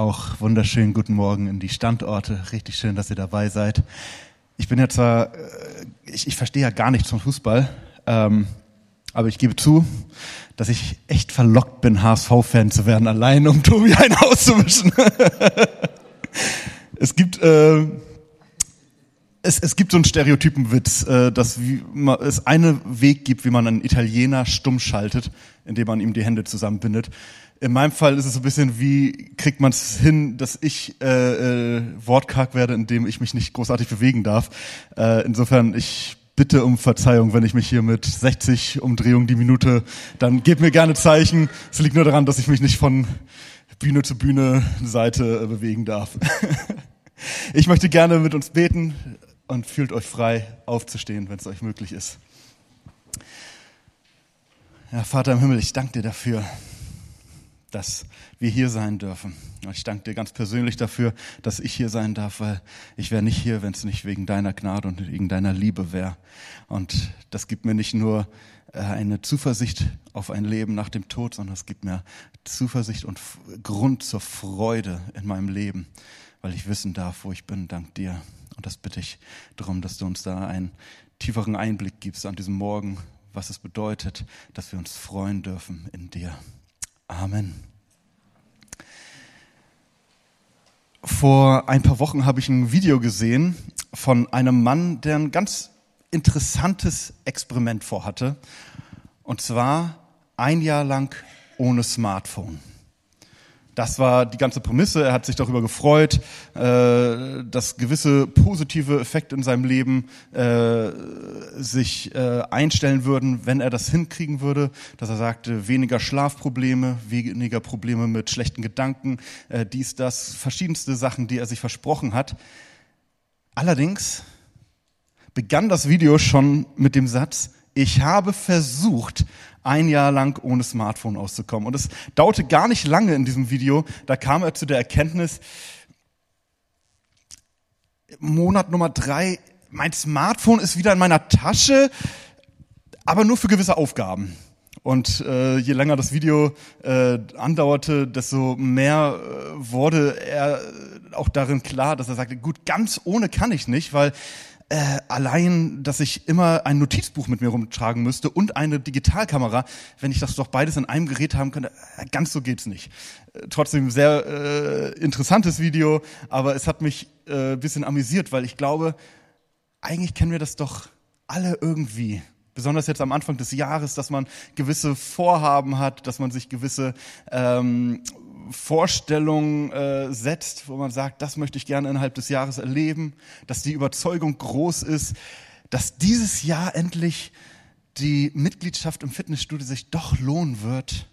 Auch wunderschönen guten Morgen in die Standorte. Richtig schön, dass ihr dabei seid. Ich bin ja zwar, äh, ich, ich verstehe ja gar nichts vom Fußball, ähm, aber ich gebe zu, dass ich echt verlockt bin, HSV-Fan zu werden, allein um Tobi ein auszuwischen. es gibt äh, es, es gibt so einen Stereotypenwitz, äh, dass wie, es einen Weg gibt, wie man einen Italiener stumm schaltet, indem man ihm die Hände zusammenbindet. In meinem Fall ist es so ein bisschen, wie kriegt man es hin, dass ich äh, äh, wortkarg werde, indem ich mich nicht großartig bewegen darf. Äh, insofern, ich bitte um Verzeihung, wenn ich mich hier mit 60 Umdrehungen die Minute, dann gebt mir gerne Zeichen. Es liegt nur daran, dass ich mich nicht von Bühne zu Bühne Seite äh, bewegen darf. Ich möchte gerne mit uns beten und fühlt euch frei aufzustehen, wenn es euch möglich ist. Ja, Vater im Himmel, ich danke dir dafür, dass wir hier sein dürfen. Und ich danke dir ganz persönlich dafür, dass ich hier sein darf, weil ich wäre nicht hier, wenn es nicht wegen deiner Gnade und wegen deiner Liebe wäre. Und das gibt mir nicht nur äh, eine Zuversicht auf ein Leben nach dem Tod, sondern es gibt mir Zuversicht und Grund zur Freude in meinem Leben, weil ich wissen darf, wo ich bin, dank dir. Und das bitte ich darum, dass du uns da einen tieferen Einblick gibst an diesem Morgen, was es bedeutet, dass wir uns freuen dürfen in dir. Amen. Vor ein paar Wochen habe ich ein Video gesehen von einem Mann, der ein ganz interessantes Experiment vorhatte. Und zwar ein Jahr lang ohne Smartphone. Das war die ganze Prämisse. Er hat sich darüber gefreut, äh, dass gewisse positive Effekte in seinem Leben äh, sich äh, einstellen würden, wenn er das hinkriegen würde. Dass er sagte, weniger Schlafprobleme, weniger Probleme mit schlechten Gedanken, äh, dies, das, verschiedenste Sachen, die er sich versprochen hat. Allerdings begann das Video schon mit dem Satz, ich habe versucht, ein Jahr lang ohne Smartphone auszukommen. Und es dauerte gar nicht lange in diesem Video, da kam er zu der Erkenntnis, Monat Nummer drei, mein Smartphone ist wieder in meiner Tasche, aber nur für gewisse Aufgaben. Und äh, je länger das Video äh, andauerte, desto mehr äh, wurde er auch darin klar, dass er sagte, gut, ganz ohne kann ich nicht, weil äh, allein, dass ich immer ein Notizbuch mit mir rumtragen müsste und eine Digitalkamera, wenn ich das doch beides in einem Gerät haben könnte, äh, ganz so geht's nicht. Äh, trotzdem sehr äh, interessantes Video, aber es hat mich äh, bisschen amüsiert, weil ich glaube, eigentlich kennen wir das doch alle irgendwie besonders jetzt am Anfang des Jahres, dass man gewisse Vorhaben hat, dass man sich gewisse ähm, Vorstellung äh, setzt, wo man sagt, das möchte ich gerne innerhalb des Jahres erleben, dass die Überzeugung groß ist, dass dieses Jahr endlich die Mitgliedschaft im Fitnessstudio sich doch lohnen wird,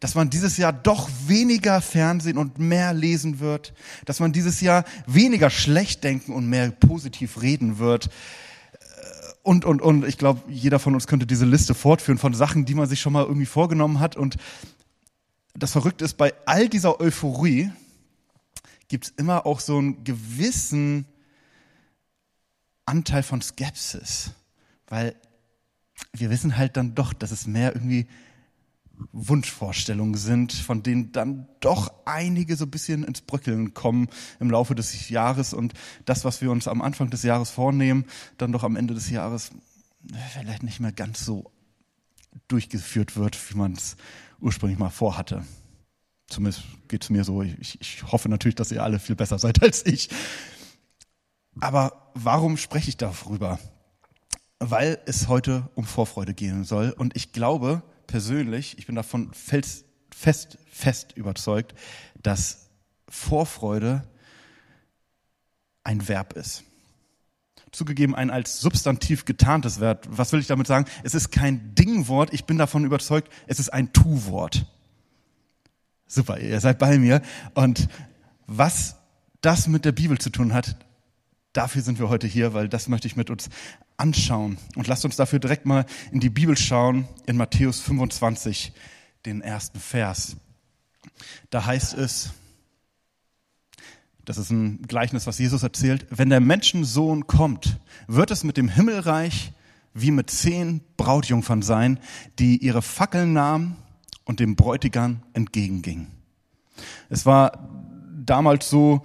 dass man dieses Jahr doch weniger Fernsehen und mehr lesen wird, dass man dieses Jahr weniger schlecht denken und mehr positiv reden wird. Äh, und, und, und ich glaube, jeder von uns könnte diese Liste fortführen von Sachen, die man sich schon mal irgendwie vorgenommen hat. Und das Verrückte ist, bei all dieser Euphorie gibt es immer auch so einen gewissen Anteil von Skepsis, weil wir wissen halt dann doch, dass es mehr irgendwie Wunschvorstellungen sind, von denen dann doch einige so ein bisschen ins Bröckeln kommen im Laufe des Jahres. Und das, was wir uns am Anfang des Jahres vornehmen, dann doch am Ende des Jahres vielleicht nicht mehr ganz so durchgeführt wird, wie man es ursprünglich mal vorhatte. Zumindest geht es mir so. Ich, ich hoffe natürlich, dass ihr alle viel besser seid als ich. Aber warum spreche ich darüber? Weil es heute um Vorfreude gehen soll. Und ich glaube persönlich, ich bin davon fest, fest, fest überzeugt, dass Vorfreude ein Verb ist. Zugegeben ein als Substantiv getarntes Wert. Was will ich damit sagen? Es ist kein Dingwort. Ich bin davon überzeugt, es ist ein Tu-Wort. Super, ihr seid bei mir. Und was das mit der Bibel zu tun hat, dafür sind wir heute hier, weil das möchte ich mit uns anschauen. Und lasst uns dafür direkt mal in die Bibel schauen, in Matthäus 25, den ersten Vers. Da heißt es, das ist ein Gleichnis, was Jesus erzählt, wenn der Menschensohn kommt, wird es mit dem Himmelreich wie mit zehn Brautjungfern sein, die ihre Fackeln nahmen und dem Bräutigam entgegenging. Es war damals so,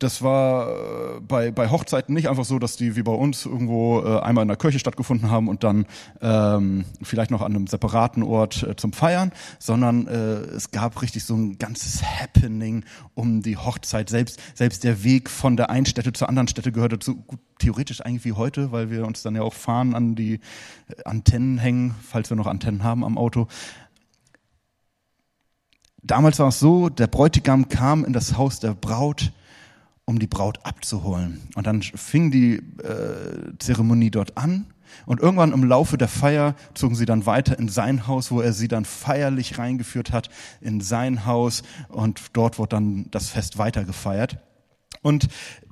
das war äh, bei, bei Hochzeiten nicht einfach so, dass die wie bei uns irgendwo äh, einmal in der Kirche stattgefunden haben und dann ähm, vielleicht noch an einem separaten Ort äh, zum Feiern, sondern äh, es gab richtig so ein ganzes Happening um die Hochzeit. Selbst, selbst der Weg von der einen Stätte zur anderen Stätte gehörte zu, gut, theoretisch eigentlich wie heute, weil wir uns dann ja auch fahren an die äh, Antennen hängen, falls wir noch Antennen haben am Auto. Damals war es so, der Bräutigam kam in das Haus der Braut, um die Braut abzuholen. Und dann fing die äh, Zeremonie dort an. Und irgendwann im Laufe der Feier zogen sie dann weiter in sein Haus, wo er sie dann feierlich reingeführt hat, in sein Haus. Und dort wurde dann das Fest weiter gefeiert. Und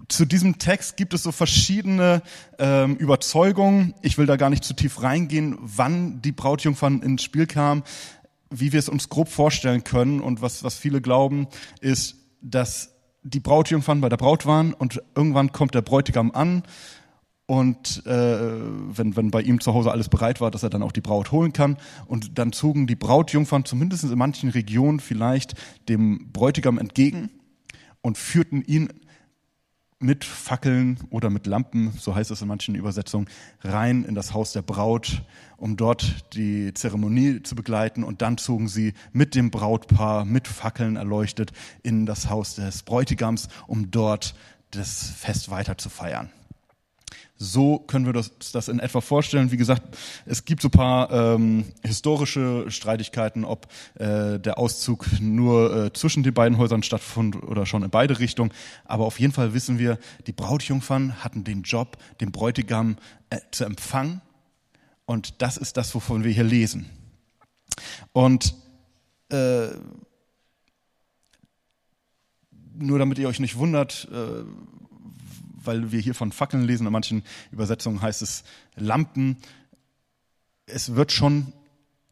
zu diesem Text gibt es so verschiedene ähm, Überzeugungen. Ich will da gar nicht zu tief reingehen, wann die Brautjungfern ins Spiel kam. Wie wir es uns grob vorstellen können und was, was viele glauben, ist, dass die Brautjungfern bei der Braut waren und irgendwann kommt der Bräutigam an und äh, wenn, wenn bei ihm zu Hause alles bereit war, dass er dann auch die Braut holen kann. Und dann zogen die Brautjungfern zumindest in manchen Regionen vielleicht dem Bräutigam entgegen und führten ihn mit Fackeln oder mit Lampen, so heißt es in manchen Übersetzungen, rein in das Haus der Braut, um dort die Zeremonie zu begleiten. Und dann zogen sie mit dem Brautpaar, mit Fackeln erleuchtet, in das Haus des Bräutigams, um dort das Fest weiter zu feiern. So können wir das, das in etwa vorstellen. Wie gesagt, es gibt so paar ähm, historische Streitigkeiten, ob äh, der Auszug nur äh, zwischen den beiden Häusern stattfand oder schon in beide Richtungen. Aber auf jeden Fall wissen wir, die Brautjungfern hatten den Job, den Bräutigam äh, zu empfangen. Und das ist das, wovon wir hier lesen. Und äh, nur damit ihr euch nicht wundert, äh, weil wir hier von Fackeln lesen, in manchen Übersetzungen heißt es Lampen. Es wird schon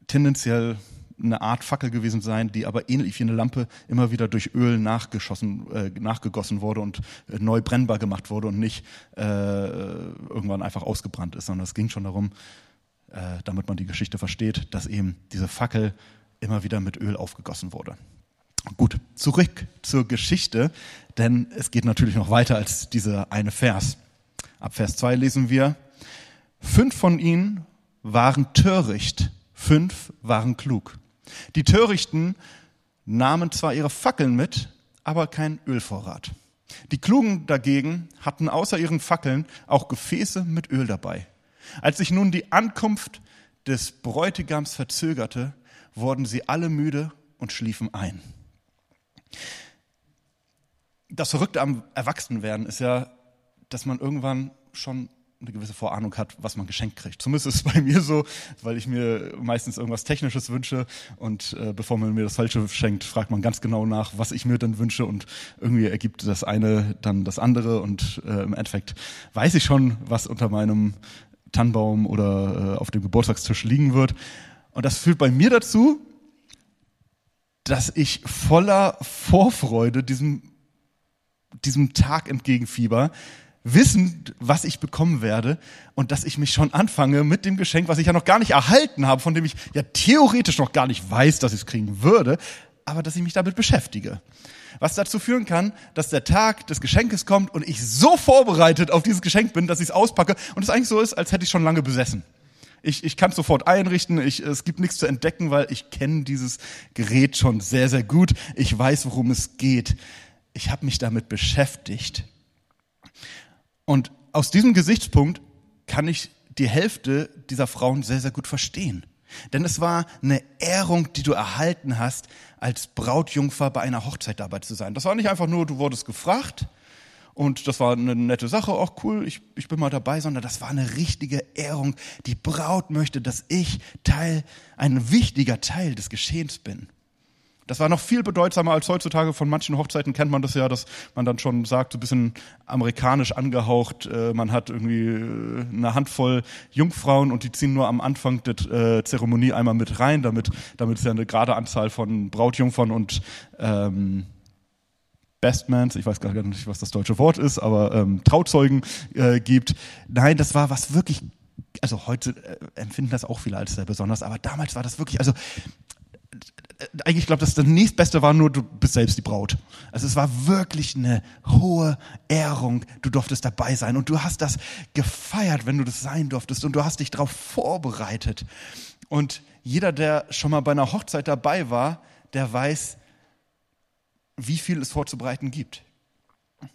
tendenziell eine Art Fackel gewesen sein, die aber ähnlich wie eine Lampe immer wieder durch Öl nachgeschossen, äh, nachgegossen wurde und äh, neu brennbar gemacht wurde und nicht äh, irgendwann einfach ausgebrannt ist, sondern es ging schon darum, äh, damit man die Geschichte versteht, dass eben diese Fackel immer wieder mit Öl aufgegossen wurde. Gut, zurück zur Geschichte, denn es geht natürlich noch weiter als dieser eine Vers. Ab Vers 2 lesen wir, fünf von ihnen waren töricht, fünf waren klug. Die Törichten nahmen zwar ihre Fackeln mit, aber kein Ölvorrat. Die Klugen dagegen hatten außer ihren Fackeln auch Gefäße mit Öl dabei. Als sich nun die Ankunft des Bräutigams verzögerte, wurden sie alle müde und schliefen ein. Das Verrückte am Erwachsenwerden ist ja, dass man irgendwann schon eine gewisse Vorahnung hat, was man geschenkt kriegt. Zumindest ist es bei mir so, weil ich mir meistens irgendwas Technisches wünsche und äh, bevor man mir das Falsche schenkt, fragt man ganz genau nach, was ich mir dann wünsche und irgendwie ergibt das eine dann das andere und äh, im Endeffekt weiß ich schon, was unter meinem Tannenbaum oder äh, auf dem Geburtstagstisch liegen wird. Und das führt bei mir dazu, dass ich voller Vorfreude diesem, diesem Tag entgegenfieber, wissend, was ich bekommen werde und dass ich mich schon anfange mit dem Geschenk, was ich ja noch gar nicht erhalten habe, von dem ich ja theoretisch noch gar nicht weiß, dass ich es kriegen würde, aber dass ich mich damit beschäftige. Was dazu führen kann, dass der Tag des Geschenkes kommt und ich so vorbereitet auf dieses Geschenk bin, dass ich es auspacke und es eigentlich so ist, als hätte ich schon lange besessen. Ich, ich kann es sofort einrichten. Ich, es gibt nichts zu entdecken, weil ich kenne dieses Gerät schon sehr, sehr gut. Ich weiß, worum es geht. Ich habe mich damit beschäftigt. Und aus diesem Gesichtspunkt kann ich die Hälfte dieser Frauen sehr, sehr gut verstehen. Denn es war eine Ehrung, die du erhalten hast, als Brautjungfer bei einer Hochzeit dabei zu sein. Das war nicht einfach nur, du wurdest gefragt, und das war eine nette Sache, auch cool, ich, ich bin mal dabei, sondern das war eine richtige Ehrung. Die Braut möchte, dass ich Teil, ein wichtiger Teil des Geschehens bin. Das war noch viel bedeutsamer als heutzutage. Von manchen Hochzeiten kennt man das ja, dass man dann schon sagt, so ein bisschen amerikanisch angehaucht, äh, man hat irgendwie äh, eine Handvoll Jungfrauen und die ziehen nur am Anfang der äh, Zeremonie einmal mit rein, damit, damit es ja eine gerade Anzahl von Brautjungfern und ähm, Bestmans, ich weiß gar nicht, was das deutsche Wort ist, aber ähm, Trauzeugen äh, gibt. Nein, das war was wirklich, also heute äh, empfinden das auch viele als sehr besonders, aber damals war das wirklich, also eigentlich ich glaube, das, das nächstbeste war nur, du bist selbst die Braut. Also es war wirklich eine hohe Ehrung. Du durftest dabei sein und du hast das gefeiert, wenn du das sein durftest und du hast dich darauf vorbereitet. Und jeder, der schon mal bei einer Hochzeit dabei war, der weiß, wie viel es vorzubereiten gibt.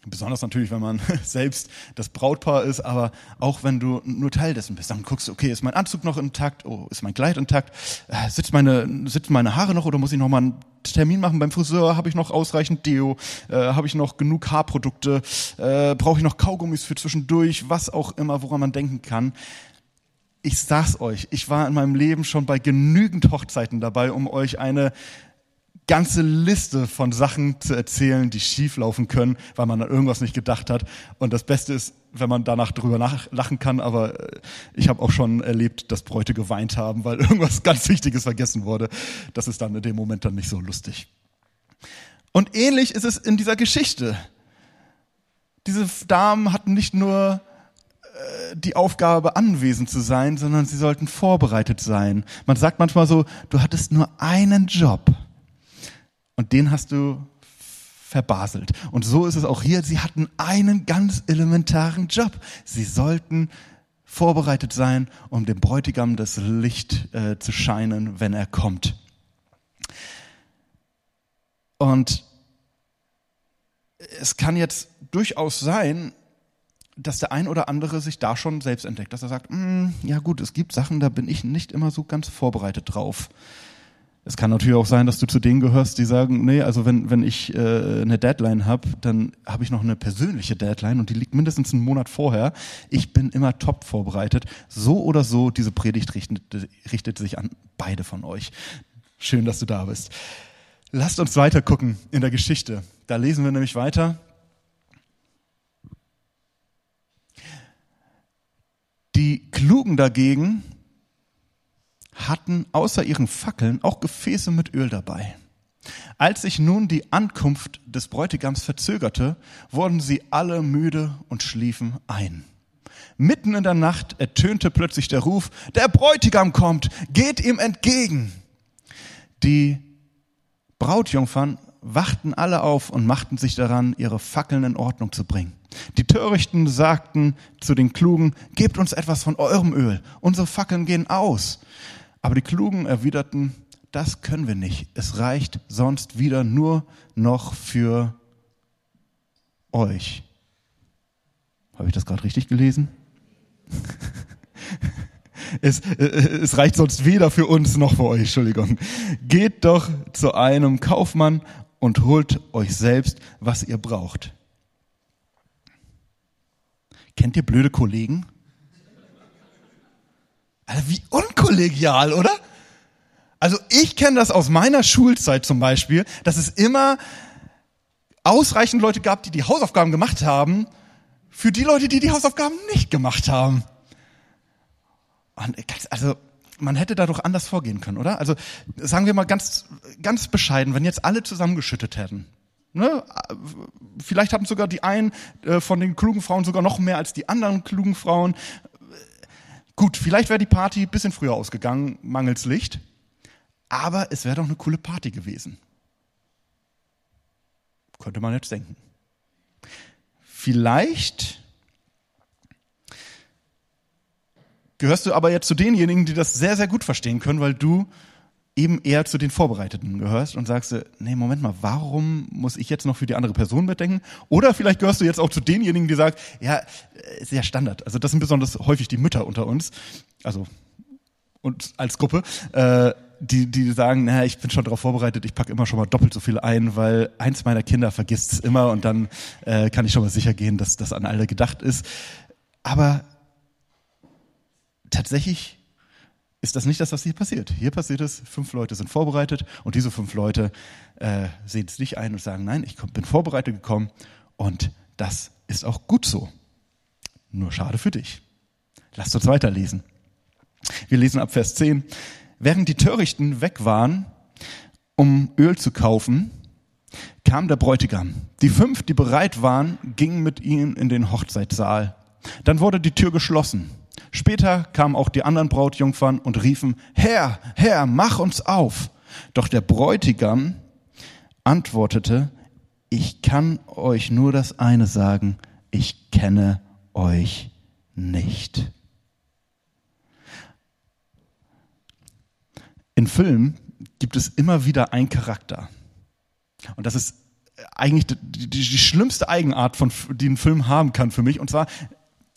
Besonders natürlich, wenn man selbst das Brautpaar ist, aber auch wenn du nur Teil dessen bist. Dann guckst du, okay, ist mein Anzug noch intakt? Oh, ist mein Kleid intakt? Äh, sitzt meine, sitzen meine Haare noch oder muss ich noch mal einen Termin machen beim Friseur? Habe ich noch ausreichend Deo? Äh, Habe ich noch genug Haarprodukte? Äh, Brauche ich noch Kaugummis für zwischendurch? Was auch immer, woran man denken kann. Ich sag's euch, ich war in meinem Leben schon bei genügend Hochzeiten dabei, um euch eine ganze Liste von Sachen zu erzählen, die schief laufen können, weil man an irgendwas nicht gedacht hat. Und das Beste ist, wenn man danach drüber lachen kann, aber äh, ich habe auch schon erlebt, dass Bräute geweint haben, weil irgendwas ganz Wichtiges vergessen wurde. Das ist dann in dem Moment dann nicht so lustig. Und ähnlich ist es in dieser Geschichte. Diese Damen hatten nicht nur äh, die Aufgabe, anwesend zu sein, sondern sie sollten vorbereitet sein. Man sagt manchmal so, du hattest nur einen Job. Und den hast du verbaselt. Und so ist es auch hier. Sie hatten einen ganz elementaren Job. Sie sollten vorbereitet sein, um dem Bräutigam das Licht äh, zu scheinen, wenn er kommt. Und es kann jetzt durchaus sein, dass der ein oder andere sich da schon selbst entdeckt, dass er sagt, mm, ja gut, es gibt Sachen, da bin ich nicht immer so ganz vorbereitet drauf. Es kann natürlich auch sein, dass du zu denen gehörst, die sagen, nee, also wenn, wenn ich äh, eine Deadline habe, dann habe ich noch eine persönliche Deadline und die liegt mindestens einen Monat vorher. Ich bin immer top vorbereitet. So oder so, diese Predigt richtet, richtet sich an beide von euch. Schön, dass du da bist. Lasst uns weiter gucken in der Geschichte. Da lesen wir nämlich weiter. Die Klugen dagegen hatten außer ihren Fackeln auch Gefäße mit Öl dabei. Als sich nun die Ankunft des Bräutigams verzögerte, wurden sie alle müde und schliefen ein. Mitten in der Nacht ertönte plötzlich der Ruf, der Bräutigam kommt, geht ihm entgegen. Die Brautjungfern wachten alle auf und machten sich daran, ihre Fackeln in Ordnung zu bringen. Die Törichten sagten zu den Klugen, gebt uns etwas von eurem Öl, unsere Fackeln gehen aus. Aber die Klugen erwiderten, das können wir nicht. Es reicht sonst wieder nur noch für euch. Habe ich das gerade richtig gelesen? es, äh, es reicht sonst weder für uns noch für euch, Entschuldigung. Geht doch zu einem Kaufmann und holt euch selbst, was ihr braucht. Kennt ihr blöde Kollegen? Alter, wie unkollegial, oder? Also ich kenne das aus meiner Schulzeit zum Beispiel, dass es immer ausreichend Leute gab, die die Hausaufgaben gemacht haben, für die Leute, die die Hausaufgaben nicht gemacht haben. Und also man hätte da doch anders vorgehen können, oder? Also sagen wir mal ganz, ganz bescheiden, wenn jetzt alle zusammengeschüttet hätten. Ne? Vielleicht hatten sogar die einen äh, von den klugen Frauen sogar noch mehr als die anderen klugen Frauen. Gut, vielleicht wäre die Party ein bisschen früher ausgegangen, mangels Licht, aber es wäre doch eine coole Party gewesen. Könnte man jetzt denken. Vielleicht gehörst du aber jetzt zu denjenigen, die das sehr, sehr gut verstehen können, weil du eben eher zu den Vorbereiteten gehörst und sagst, nee, Moment mal, warum muss ich jetzt noch für die andere Person mitdenken? Oder vielleicht gehörst du jetzt auch zu denjenigen, die sagen, ja, ist ja Standard. Also das sind besonders häufig die Mütter unter uns, also und als Gruppe, äh, die, die sagen, naja, ich bin schon darauf vorbereitet, ich packe immer schon mal doppelt so viel ein, weil eins meiner Kinder vergisst es immer und dann äh, kann ich schon mal sicher gehen, dass das an alle gedacht ist. Aber tatsächlich ist das nicht das, was hier passiert. Hier passiert es, fünf Leute sind vorbereitet und diese fünf Leute äh, sehen es nicht ein und sagen, nein, ich bin vorbereitet gekommen und das ist auch gut so. Nur schade für dich. Lasst uns weiterlesen. Wir lesen ab Vers 10. Während die Törichten weg waren, um Öl zu kaufen, kam der Bräutigam. Die fünf, die bereit waren, gingen mit ihnen in den Hochzeitssaal. Dann wurde die Tür geschlossen. Später kamen auch die anderen Brautjungfern und riefen, Herr, Herr, mach uns auf. Doch der Bräutigam antwortete, ich kann euch nur das eine sagen, ich kenne euch nicht. In Filmen gibt es immer wieder einen Charakter. Und das ist eigentlich die, die, die, schlimmste Eigenart, von, die ein Film haben kann für mich. Und zwar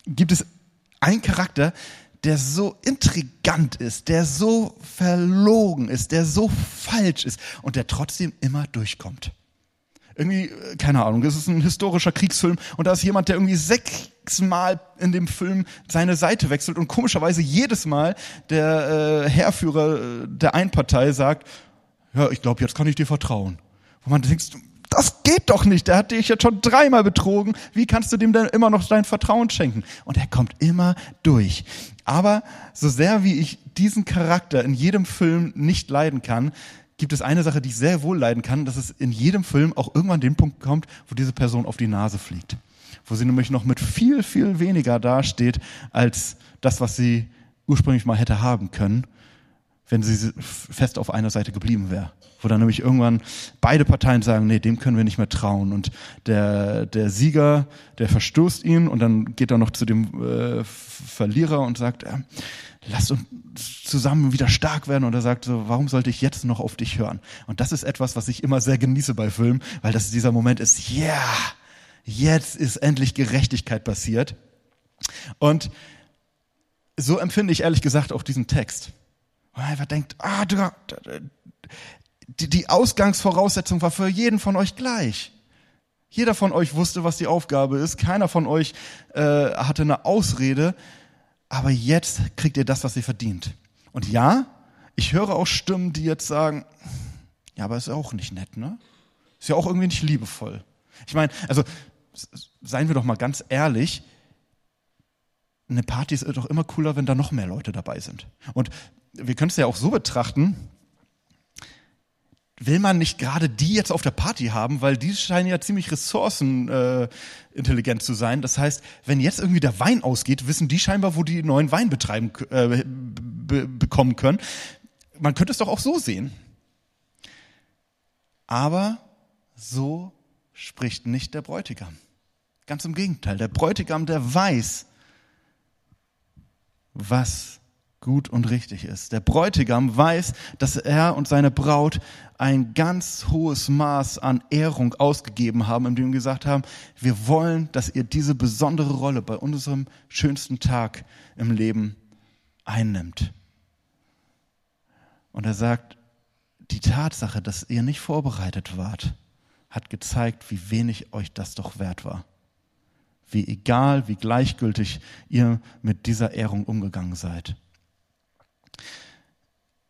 gibt es einen Charakter, der so intrigant ist, der so verlogen ist, der so falsch ist und der trotzdem immer durchkommt. Irgendwie, äh, keine Ahnung, es ist ein historischer Kriegsfilm und da ist jemand, der irgendwie sechsmal in dem Film seine Seite wechselt und komischerweise jedes Mal der äh, Herrführer äh, der Einpartei sagt, ja, ich glaube, jetzt kann ich dir vertrauen. Wo man denkt, das geht doch nicht. Der hat dich jetzt schon dreimal betrogen. Wie kannst du dem denn immer noch dein Vertrauen schenken? Und er kommt immer durch. Aber so sehr wie ich diesen Charakter in jedem Film nicht leiden kann, gibt es eine Sache, die ich sehr wohl leiden kann, dass es in jedem Film auch irgendwann den Punkt kommt, wo diese Person auf die Nase fliegt. Wo sie nämlich noch mit viel, viel weniger dasteht als das, was sie ursprünglich mal hätte haben können wenn sie fest auf einer Seite geblieben wäre. Wo dann nämlich irgendwann beide Parteien sagen, nee, dem können wir nicht mehr trauen. Und der, der Sieger, der verstoßt ihn und dann geht er noch zu dem äh, Verlierer und sagt, äh, lasst uns zusammen wieder stark werden. Und er sagt so, warum sollte ich jetzt noch auf dich hören? Und das ist etwas, was ich immer sehr genieße bei Filmen, weil das dieser Moment ist, ja, yeah, jetzt ist endlich Gerechtigkeit passiert. Und so empfinde ich ehrlich gesagt auch diesen Text. Und er einfach denkt, ah, du, die, die Ausgangsvoraussetzung war für jeden von euch gleich. Jeder von euch wusste, was die Aufgabe ist. Keiner von euch äh, hatte eine Ausrede. Aber jetzt kriegt ihr das, was ihr verdient. Und ja, ich höre auch Stimmen, die jetzt sagen, ja, aber ist ja auch nicht nett, ne? Ist ja auch irgendwie nicht liebevoll. Ich meine, also seien wir doch mal ganz ehrlich, eine Party ist doch immer cooler, wenn da noch mehr Leute dabei sind. Und wir können es ja auch so betrachten, will man nicht gerade die jetzt auf der Party haben, weil die scheinen ja ziemlich ressourcenintelligent äh, zu sein. Das heißt, wenn jetzt irgendwie der Wein ausgeht, wissen die scheinbar, wo die neuen Wein betreiben äh, bekommen können. Man könnte es doch auch so sehen. Aber so spricht nicht der Bräutigam. Ganz im Gegenteil, der Bräutigam, der weiß, was gut und richtig ist. Der Bräutigam weiß, dass er und seine Braut ein ganz hohes Maß an Ehrung ausgegeben haben, indem sie gesagt haben, wir wollen, dass ihr diese besondere Rolle bei unserem schönsten Tag im Leben einnimmt. Und er sagt, die Tatsache, dass ihr nicht vorbereitet wart, hat gezeigt, wie wenig euch das doch wert war. Wie egal, wie gleichgültig ihr mit dieser Ehrung umgegangen seid.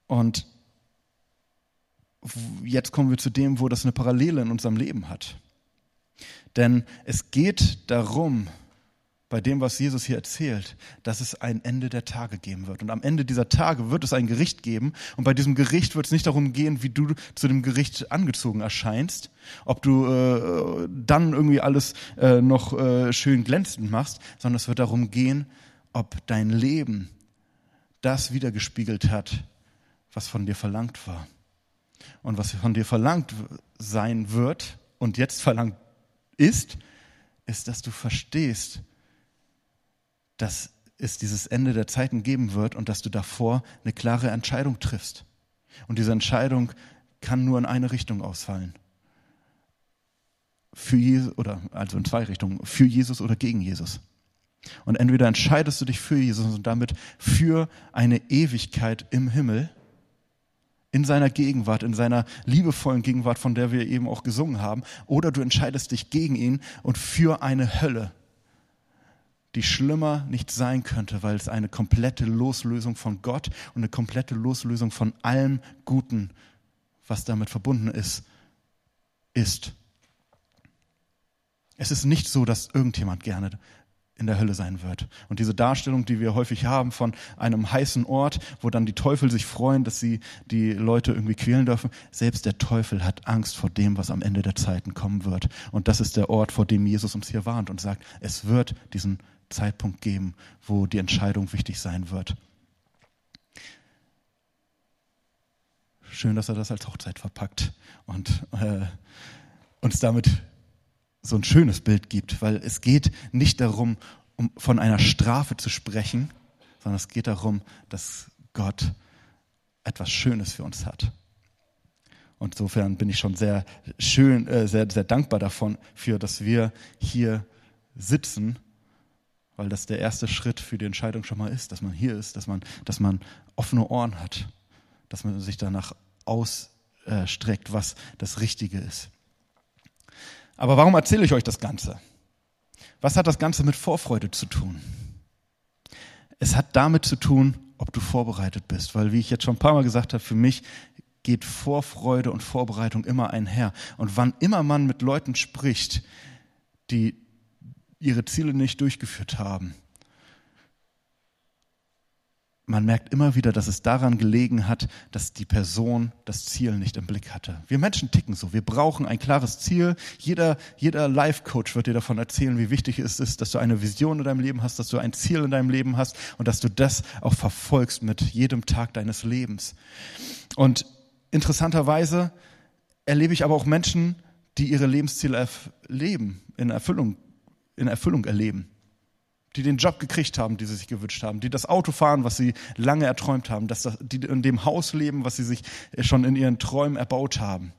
Und jetzt kommen wir zu dem, wo das eine Parallele in unserem Leben hat. Denn es geht darum, bei dem, was Jesus hier erzählt, dass es ein Ende der Tage geben wird. Und am Ende dieser Tage wird es ein Gericht geben. Und bei diesem Gericht wird es nicht darum gehen, wie du zu dem Gericht angezogen erscheinst, ob du äh, dann irgendwie alles äh, noch äh, schön glänzend machst, sondern es wird darum gehen, ob dein Leben das wiedergespiegelt hat, was von dir verlangt war. Und was von dir verlangt sein wird und jetzt verlangt ist, ist, dass du verstehst, dass es dieses Ende der Zeiten geben wird und dass du davor eine klare Entscheidung triffst. Und diese Entscheidung kann nur in eine Richtung ausfallen. Für Jesus, oder also in zwei Richtungen, für Jesus oder gegen Jesus. Und entweder entscheidest du dich für Jesus und damit für eine Ewigkeit im Himmel, in seiner Gegenwart, in seiner liebevollen Gegenwart, von der wir eben auch gesungen haben, oder du entscheidest dich gegen ihn und für eine Hölle, die schlimmer nicht sein könnte, weil es eine komplette Loslösung von Gott und eine komplette Loslösung von allem Guten, was damit verbunden ist, ist. Es ist nicht so, dass irgendjemand gerne in der Hölle sein wird. Und diese Darstellung, die wir häufig haben von einem heißen Ort, wo dann die Teufel sich freuen, dass sie die Leute irgendwie quälen dürfen, selbst der Teufel hat Angst vor dem, was am Ende der Zeiten kommen wird. Und das ist der Ort, vor dem Jesus uns hier warnt und sagt, es wird diesen Zeitpunkt geben, wo die Entscheidung wichtig sein wird. schön, dass er das als Hochzeit verpackt und äh, uns damit so ein schönes Bild gibt, weil es geht nicht darum, um von einer Strafe zu sprechen, sondern es geht darum, dass Gott etwas Schönes für uns hat. Und insofern bin ich schon sehr schön, äh, sehr, sehr dankbar davon, für, dass wir hier sitzen, weil das der erste Schritt für die Entscheidung schon mal ist, dass man hier ist, dass man, dass man offene Ohren hat, dass man sich danach ausstreckt, was das Richtige ist. Aber warum erzähle ich euch das Ganze? Was hat das Ganze mit Vorfreude zu tun? Es hat damit zu tun, ob du vorbereitet bist, weil wie ich jetzt schon ein paar Mal gesagt habe, für mich geht Vorfreude und Vorbereitung immer einher. Und wann immer man mit Leuten spricht, die ihre Ziele nicht durchgeführt haben, man merkt immer wieder, dass es daran gelegen hat, dass die Person das Ziel nicht im Blick hatte. Wir Menschen ticken so. Wir brauchen ein klares Ziel. Jeder, jeder Life-Coach wird dir davon erzählen, wie wichtig es ist, dass du eine Vision in deinem Leben hast, dass du ein Ziel in deinem Leben hast und dass du das auch verfolgst mit jedem Tag deines Lebens. Und interessanterweise erlebe ich aber auch Menschen, die ihre Lebensziele leben, in Erfüllung, in Erfüllung erleben die den Job gekriegt haben, die sie sich gewünscht haben, die das Auto fahren, was sie lange erträumt haben, dass das, die in dem Haus leben, was sie sich schon in ihren Träumen erbaut haben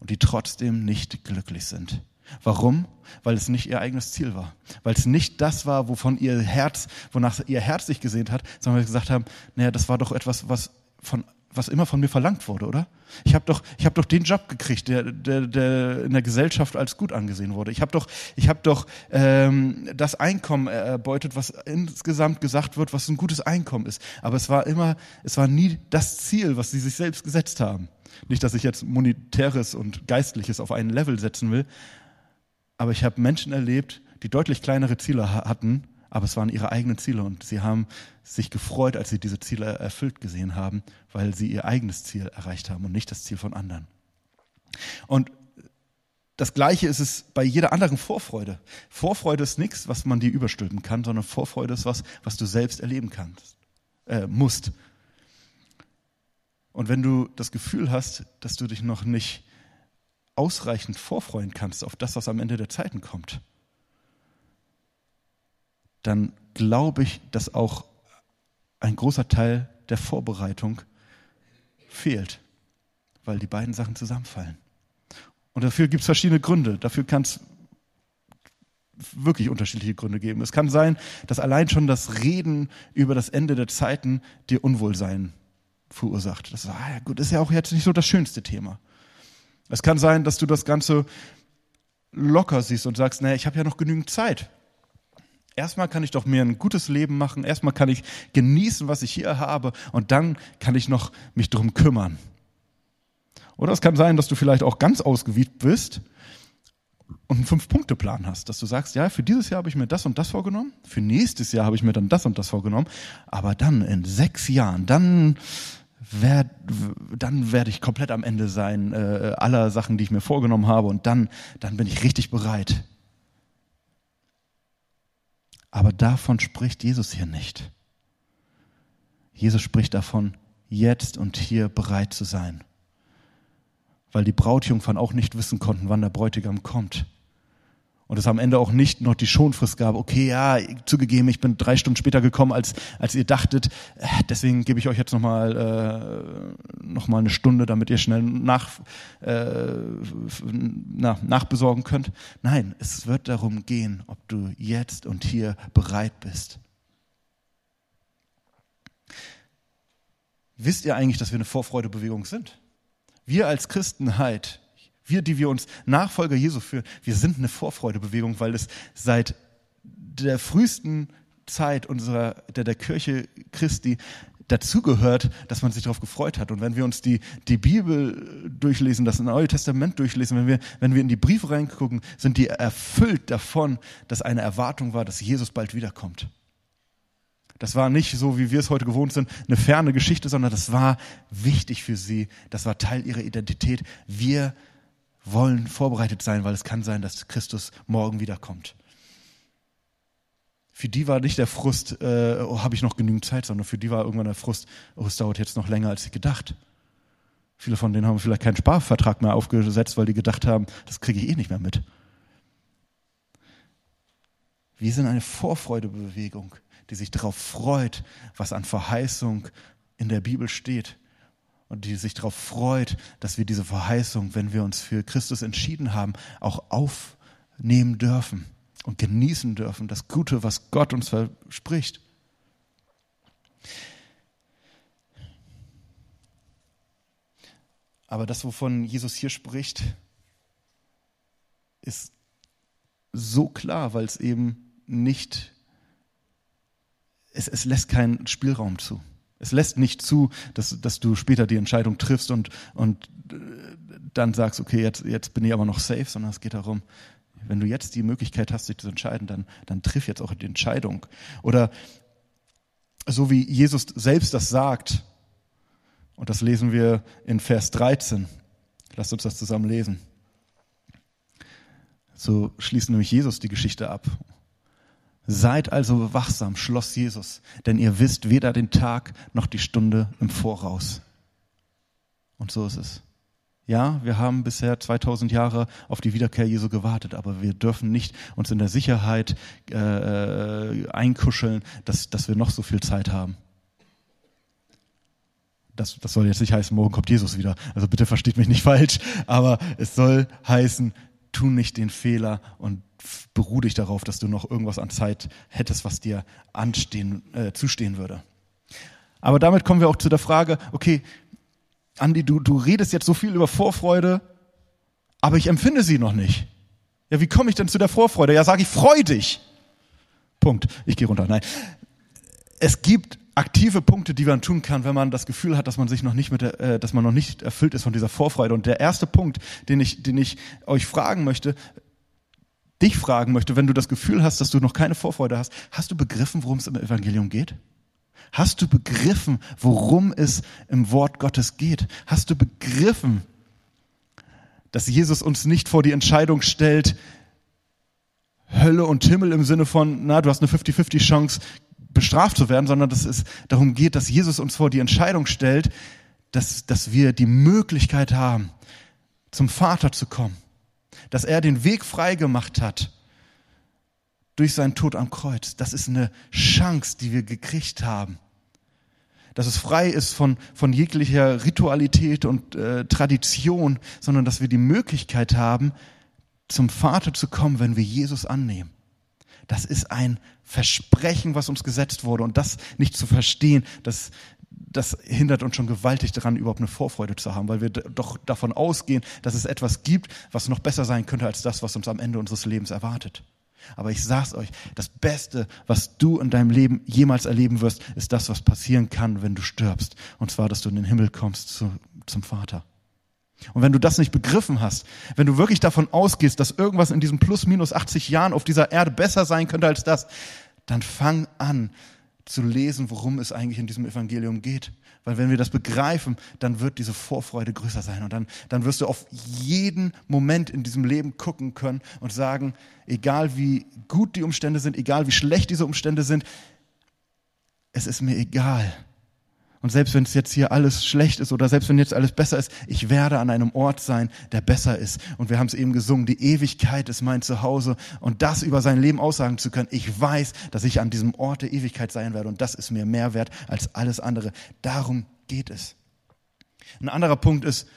und die trotzdem nicht glücklich sind. Warum? Weil es nicht ihr eigenes Ziel war. Weil es nicht das war, wovon ihr Herz, wonach ihr Herz sich gesehnt hat, sondern gesagt haben, naja, das war doch etwas, was von was immer von mir verlangt wurde, oder? Ich habe doch, ich habe doch den Job gekriegt, der, der, der in der Gesellschaft als gut angesehen wurde. Ich habe doch, ich habe doch ähm, das Einkommen erbeutet, was insgesamt gesagt wird, was ein gutes Einkommen ist. Aber es war immer, es war nie das Ziel, was sie sich selbst gesetzt haben. Nicht, dass ich jetzt monetäres und geistliches auf einen Level setzen will, aber ich habe Menschen erlebt, die deutlich kleinere Ziele hatten aber es waren ihre eigenen Ziele und sie haben sich gefreut, als sie diese Ziele erfüllt gesehen haben, weil sie ihr eigenes Ziel erreicht haben und nicht das Ziel von anderen. Und das Gleiche ist es bei jeder anderen Vorfreude. Vorfreude ist nichts, was man dir überstülpen kann, sondern Vorfreude ist was, was du selbst erleben kannst, äh, musst. Und wenn du das Gefühl hast, dass du dich noch nicht ausreichend vorfreuen kannst auf das, was am Ende der Zeiten kommt, dann glaube ich, dass auch ein großer Teil der Vorbereitung fehlt, weil die beiden Sachen zusammenfallen. Und dafür gibt es verschiedene Gründe. Dafür kann es wirklich unterschiedliche Gründe geben. Es kann sein, dass allein schon das Reden über das Ende der Zeiten dir Unwohlsein verursacht. Das ist, ah ja gut, ist ja auch jetzt nicht so das schönste Thema. Es kann sein, dass du das Ganze locker siehst und sagst, naja, ich habe ja noch genügend Zeit. Erstmal kann ich doch mir ein gutes Leben machen, erstmal kann ich genießen, was ich hier habe und dann kann ich noch mich drum kümmern. Oder es kann sein, dass du vielleicht auch ganz ausgewiegt bist und einen Fünf-Punkte-Plan hast, dass du sagst, ja, für dieses Jahr habe ich mir das und das vorgenommen, für nächstes Jahr habe ich mir dann das und das vorgenommen, aber dann in sechs Jahren, dann werd, dann werde ich komplett am Ende sein äh, aller Sachen, die ich mir vorgenommen habe und dann, dann bin ich richtig bereit. Aber davon spricht Jesus hier nicht. Jesus spricht davon, jetzt und hier bereit zu sein. Weil die Brautjungfern auch nicht wissen konnten, wann der Bräutigam kommt und es am Ende auch nicht noch die Schonfrist gab. Okay, ja, zugegeben, ich bin drei Stunden später gekommen, als, als ihr dachtet. Äh, deswegen gebe ich euch jetzt nochmal äh, noch eine Stunde, damit ihr schnell nach, äh, na, nachbesorgen könnt. Nein, es wird darum gehen, ob du jetzt und hier bereit bist. Wisst ihr eigentlich, dass wir eine Vorfreudebewegung sind? Wir als Christenheit wir, die wir uns Nachfolger Jesu führen, wir sind eine Vorfreudebewegung, weil es seit der frühesten Zeit unserer, der, der Kirche Christi dazugehört, dass man sich darauf gefreut hat. Und wenn wir uns die, die Bibel durchlesen, das Neue Testament durchlesen, wenn wir, wenn wir in die Briefe reingucken, sind die erfüllt davon, dass eine Erwartung war, dass Jesus bald wiederkommt. Das war nicht so, wie wir es heute gewohnt sind, eine ferne Geschichte, sondern das war wichtig für sie. Das war Teil ihrer Identität. Wir wollen vorbereitet sein, weil es kann sein, dass Christus morgen wiederkommt. Für die war nicht der Frust, äh, oh, habe ich noch genügend Zeit, sondern für die war irgendwann der Frust, oh, es dauert jetzt noch länger als ich gedacht. Viele von denen haben vielleicht keinen Sparvertrag mehr aufgesetzt, weil die gedacht haben, das kriege ich eh nicht mehr mit. Wir sind eine Vorfreudebewegung, die sich darauf freut, was an Verheißung in der Bibel steht. Und die sich darauf freut, dass wir diese Verheißung, wenn wir uns für Christus entschieden haben, auch aufnehmen dürfen und genießen dürfen, das Gute, was Gott uns verspricht. Aber das, wovon Jesus hier spricht, ist so klar, weil es eben nicht, es, es lässt keinen Spielraum zu. Es lässt nicht zu, dass, dass du später die Entscheidung triffst und, und äh, dann sagst, okay, jetzt, jetzt bin ich aber noch safe, sondern es geht darum, wenn du jetzt die Möglichkeit hast, dich zu entscheiden, dann, dann triff jetzt auch die Entscheidung. Oder so wie Jesus selbst das sagt, und das lesen wir in Vers 13. Lasst uns das zusammen lesen. So schließt nämlich Jesus die Geschichte ab. Seid also wachsam, schloss Jesus, denn ihr wisst weder den Tag noch die Stunde im Voraus. Und so ist es. Ja, wir haben bisher 2000 Jahre auf die Wiederkehr Jesu gewartet, aber wir dürfen nicht uns in der Sicherheit äh, äh einkuscheln, dass, dass wir noch so viel Zeit haben. Das, das soll jetzt nicht heißen, morgen kommt Jesus wieder. Also bitte versteht mich nicht falsch, aber es soll heißen, tu nicht den Fehler und beruh dich darauf, dass du noch irgendwas an Zeit hättest, was dir anstehen, äh, zustehen würde. Aber damit kommen wir auch zu der Frage, okay, Andi, du, du redest jetzt so viel über Vorfreude, aber ich empfinde sie noch nicht. Ja, wie komme ich denn zu der Vorfreude? Ja, sage ich, freu dich. Punkt. Ich gehe runter. Nein. Es gibt aktive Punkte, die man tun kann, wenn man das Gefühl hat, dass man sich noch nicht mit, der, äh, dass man noch nicht erfüllt ist von dieser Vorfreude. Und der erste Punkt, den ich, den ich euch fragen möchte, dich fragen möchte, wenn du das Gefühl hast, dass du noch keine Vorfreude hast, hast du begriffen, worum es im Evangelium geht? Hast du begriffen, worum es im Wort Gottes geht? Hast du begriffen, dass Jesus uns nicht vor die Entscheidung stellt, Hölle und Himmel im Sinne von, na, du hast eine 50-50 Chance, bestraft zu werden, sondern dass es darum geht, dass Jesus uns vor die Entscheidung stellt, dass, dass wir die Möglichkeit haben, zum Vater zu kommen. Dass er den Weg frei gemacht hat durch seinen Tod am Kreuz. Das ist eine Chance, die wir gekriegt haben. Dass es frei ist von, von jeglicher Ritualität und äh, Tradition, sondern dass wir die Möglichkeit haben, zum Vater zu kommen, wenn wir Jesus annehmen. Das ist ein Versprechen, was uns gesetzt wurde. Und das nicht zu verstehen, das, das hindert uns schon gewaltig daran, überhaupt eine Vorfreude zu haben, weil wir doch davon ausgehen, dass es etwas gibt, was noch besser sein könnte als das, was uns am Ende unseres Lebens erwartet. Aber ich sag's euch, das Beste, was du in deinem Leben jemals erleben wirst, ist das, was passieren kann, wenn du stirbst. Und zwar, dass du in den Himmel kommst zu, zum Vater. Und wenn du das nicht begriffen hast, wenn du wirklich davon ausgehst, dass irgendwas in diesen plus minus 80 Jahren auf dieser Erde besser sein könnte als das, dann fang an zu lesen, worum es eigentlich in diesem Evangelium geht. Weil wenn wir das begreifen, dann wird diese Vorfreude größer sein. Und dann, dann wirst du auf jeden Moment in diesem Leben gucken können und sagen, egal wie gut die Umstände sind, egal wie schlecht diese Umstände sind, es ist mir egal und selbst wenn es jetzt hier alles schlecht ist oder selbst wenn jetzt alles besser ist, ich werde an einem Ort sein, der besser ist. Und wir haben es eben gesungen, die Ewigkeit ist mein Zuhause. Und das über sein Leben aussagen zu können, ich weiß, dass ich an diesem Ort der Ewigkeit sein werde. Und das ist mir mehr wert als alles andere. Darum geht es. Ein anderer Punkt ist,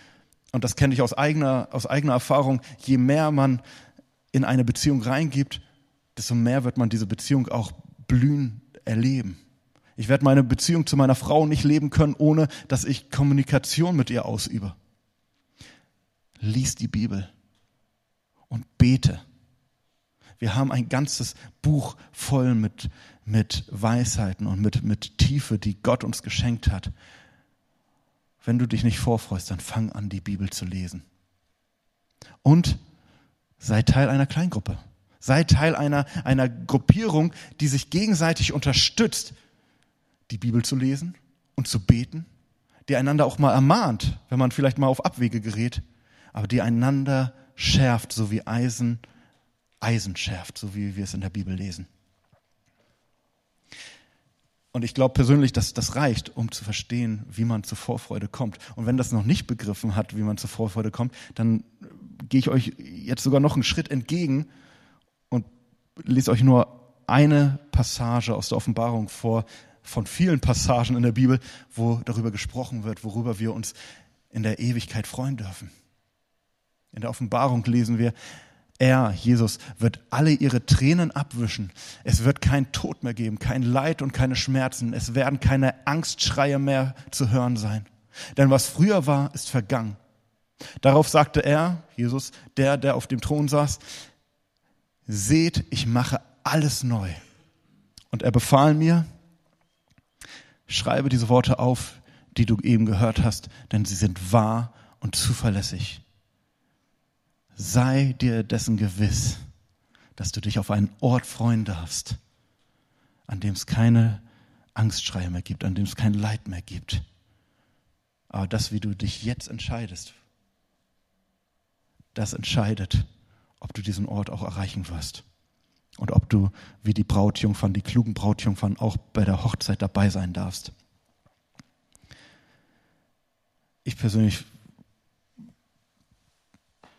und das kenne ich aus eigener, aus eigener Erfahrung, je mehr man in eine Beziehung reingibt, desto mehr wird man diese Beziehung auch blühen erleben. Ich werde meine Beziehung zu meiner Frau nicht leben können, ohne dass ich Kommunikation mit ihr ausübe. Lies die Bibel und bete. Wir haben ein ganzes Buch voll mit, mit Weisheiten und mit, mit Tiefe, die Gott uns geschenkt hat. Wenn du dich nicht vorfreust, dann fang an, die Bibel zu lesen. Und sei Teil einer Kleingruppe. Sei Teil einer, einer Gruppierung, die sich gegenseitig unterstützt, die Bibel zu lesen und zu beten, die einander auch mal ermahnt, wenn man vielleicht mal auf Abwege gerät, aber die einander schärft, so wie Eisen Eisen schärft, so wie wir es in der Bibel lesen. Und ich glaube persönlich, dass das reicht, um zu verstehen, wie man zur Vorfreude kommt. Und wenn das noch nicht begriffen hat, wie man zur Vorfreude kommt, dann gehe ich euch jetzt sogar noch einen Schritt entgegen und lese euch nur eine Passage aus der Offenbarung vor, von vielen Passagen in der Bibel, wo darüber gesprochen wird, worüber wir uns in der Ewigkeit freuen dürfen. In der Offenbarung lesen wir, er, Jesus, wird alle ihre Tränen abwischen. Es wird kein Tod mehr geben, kein Leid und keine Schmerzen. Es werden keine Angstschreie mehr zu hören sein. Denn was früher war, ist vergangen. Darauf sagte er, Jesus, der, der auf dem Thron saß, seht, ich mache alles neu. Und er befahl mir, schreibe diese Worte auf, die du eben gehört hast, denn sie sind wahr und zuverlässig sei dir dessen gewiss, dass du dich auf einen Ort freuen darfst, an dem es keine Angstschreie mehr gibt, an dem es kein Leid mehr gibt. Aber das, wie du dich jetzt entscheidest, das entscheidet, ob du diesen Ort auch erreichen wirst. Und ob du, wie die Brautjungfern, die klugen Brautjungfern, auch bei der Hochzeit dabei sein darfst. Ich persönlich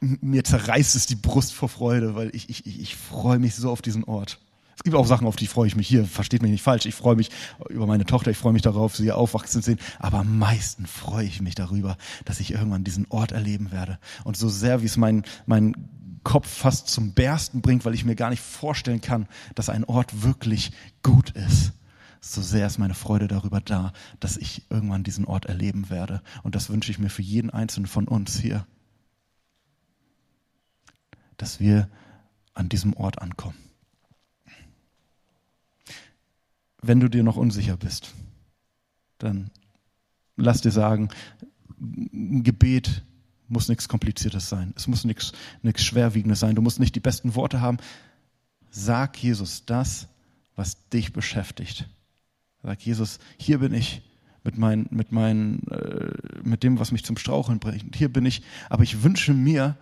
mir zerreißt es die Brust vor Freude, weil ich, ich, ich freue mich so auf diesen Ort. Es gibt auch Sachen, auf die freue ich mich hier, versteht mich nicht falsch. Ich freue mich über meine Tochter, ich freue mich darauf, sie aufwachsen zu sehen. Aber am meisten freue ich mich darüber, dass ich irgendwann diesen Ort erleben werde. Und so sehr, wie es mein, mein Kopf fast zum Bersten bringt, weil ich mir gar nicht vorstellen kann, dass ein Ort wirklich gut ist. So sehr ist meine Freude darüber da, dass ich irgendwann diesen Ort erleben werde. Und das wünsche ich mir für jeden einzelnen von uns hier dass wir an diesem Ort ankommen. Wenn du dir noch unsicher bist, dann lass dir sagen, ein Gebet muss nichts Kompliziertes sein. Es muss nichts, Schwerwiegendes sein. Du musst nicht die besten Worte haben. Sag Jesus das, was dich beschäftigt. Sag Jesus, hier bin ich mit, mein, mit, mein, äh, mit dem, was mich zum Straucheln bringt. Hier bin ich, aber ich wünsche mir,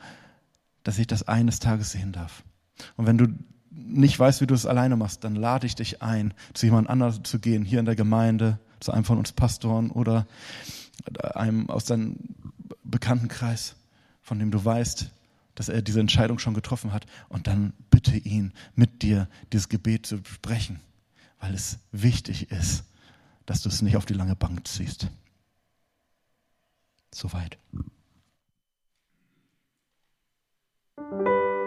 dass ich das eines Tages sehen darf. Und wenn du nicht weißt, wie du es alleine machst, dann lade ich dich ein, zu jemand anderem zu gehen, hier in der Gemeinde, zu einem von uns Pastoren oder einem aus deinem Bekanntenkreis, von dem du weißt, dass er diese Entscheidung schon getroffen hat. Und dann bitte ihn, mit dir dieses Gebet zu sprechen, weil es wichtig ist, dass du es nicht auf die lange Bank ziehst. Soweit.